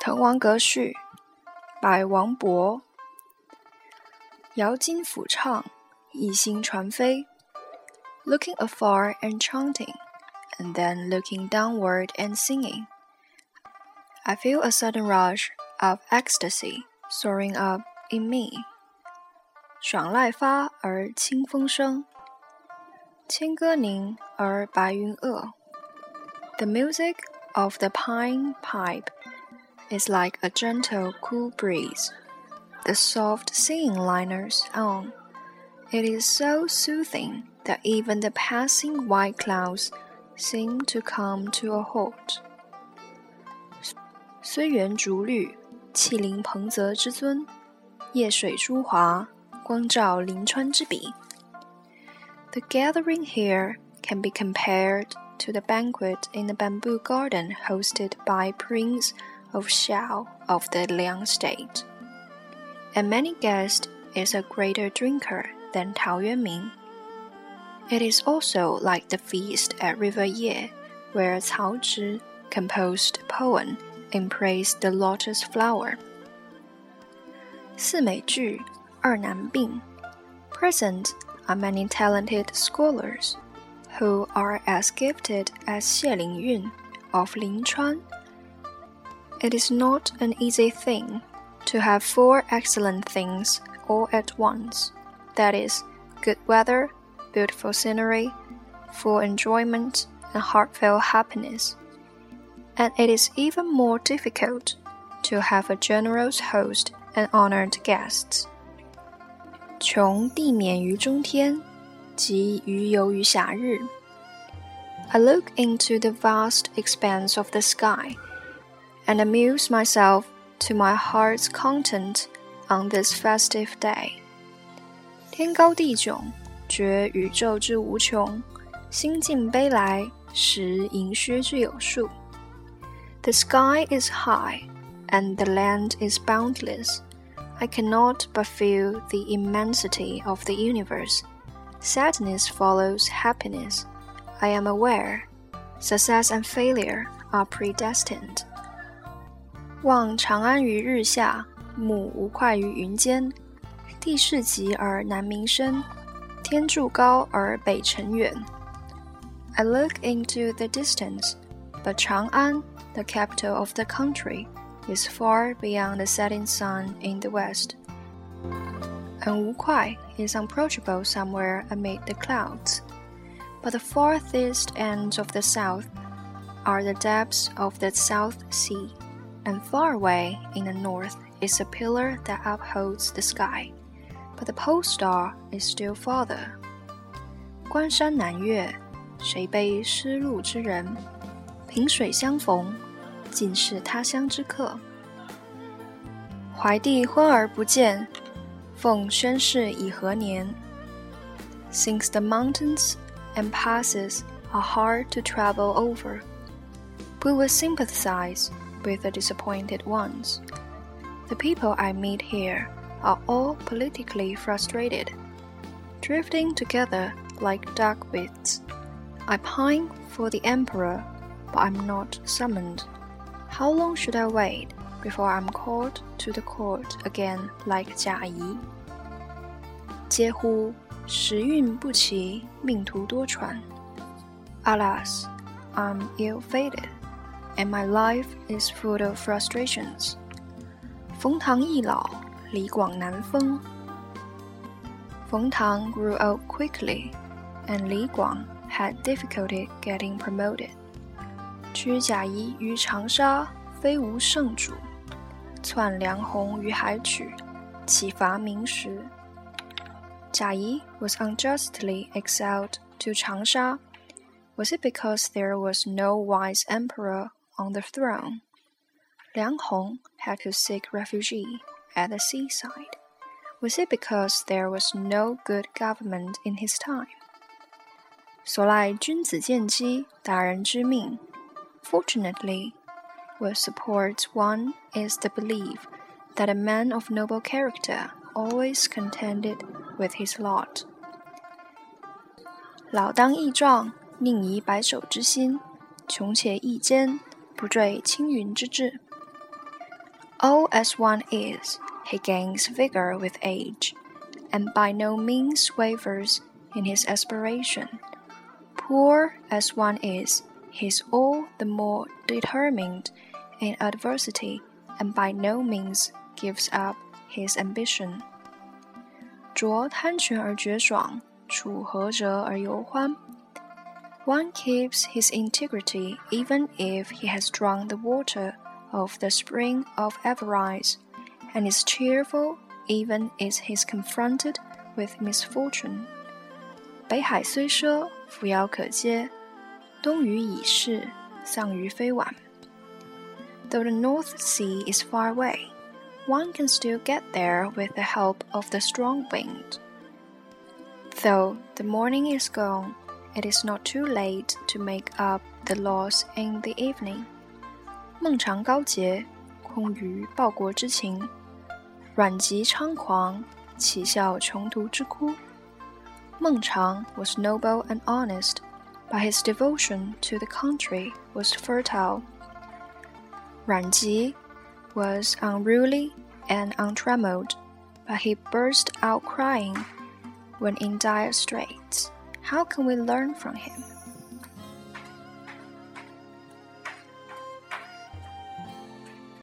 滕王阁序，百王勃。摇襟抚唱，一心传飞。Looking afar and chanting, and then looking downward and singing. I feel a sudden rush of ecstasy soaring up in me. 爽籁发而清风生，千歌凝而白云遏。The music of the pine pipe is like a gentle, cool breeze. The soft singing liners on. It is so soothing that even the passing white clouds seem to come to a halt. 虽园竹绿，气凌彭泽之尊；夜水朱华，光照临川之笔。The gathering here can be compared to the banquet in the bamboo garden hosted by Prince of Xiao of the Liang state. And many guessed is a greater drinker than Tao Yuanming. It is also like the feast at River Ye, where Cao Zhi composed a poem in praise the lotus flower. 四美具，二难并. Present are many talented scholars who are as gifted as Xie Lingyun of Linchuan. It is not an easy thing to have four excellent things all at once. That is, good weather, beautiful scenery, full enjoyment, and heartfelt happiness. And it is even more difficult to have a generous host and honored guests. 穷地免于中天，及鱼游于夏日。I look into the vast expanse of the sky and amuse myself to my heart's content on this festive day. 天高地迥，觉宇宙之无穷；心境悲来，识盈虚之有数。The sky is high, and the land is boundless. I cannot but feel the immensity of the universe. Sadness follows happiness. I am aware. Success and failure are predestined. 望长安于日下，目吴会于云间。地势极而南溟深，天柱高而北辰远。I look into the distance, but Chang'an, the capital of the country, is far beyond the setting sun in the west. And Wu Kuai is unapproachable somewhere amid the clouds. But the farthest ends of the south are the depths of the South Sea and far away in the north is a pillar that upholds the sky. But the pole star is still farther. 关山难越，谁悲失路之人？萍水相逢，尽是他乡之客。怀帝昏而不见，奉宣室以何年？Since the mountains and passes are hard to travel over, we will sympathize with the disappointed ones. The people I meet here are all politically frustrated, drifting together like duckwits. I pine for the emperor, but I'm not summoned. How long should I wait before I'm called to the court again like Jia Yi? 嗟乎！时运不齐，命途多舛。Alas, I'm ill-fated, and my life is full of frustrations. 冯唐易老，李广难封。冯唐 grew up quickly, and Li Guang had difficulty getting promoted. 居贾谊于长沙，非无圣主；窜梁鸿于海曲，岂乏明时。Jia Yi was unjustly exiled to Changsha. Was it because there was no wise emperor on the throne? Liang Hong had to seek refuge at the seaside. Was it because there was no good government in his time? 所赖君子见机，达人知命。Fortunately, what supports one is the belief that a man of noble character always contended with his lot. 老当益壮，宁移白首之心；穷且益坚， 不坠青云之志。 Old as one is, he gains vigor with age, and by no means wavers in his aspiration. Poor as one is, he is all the more determined in adversity, and by no means gives up his ambition. 濯贪泉而绝爽，处涸辙而犹欢。 One keeps his integrity even if he has drunk the water of the spring of avarice, and is cheerful even if he is confronted with misfortune. 北海虽赊，扶摇可接；东隅已逝，桑榆非晚。Though the North Sea is far away, one can still get there with the help of the strong wind. Though the morning is gone, it is not too late to make up the loss in the evening. 孟尝高洁，空余报国之情，阮籍猖狂，岂效穷途之哭？Meng Chang was noble and honest, but his devotion to the country was fertile. Ruan was unruly and untrammeled, but he burst out crying when in dire straits. How can we learn from him?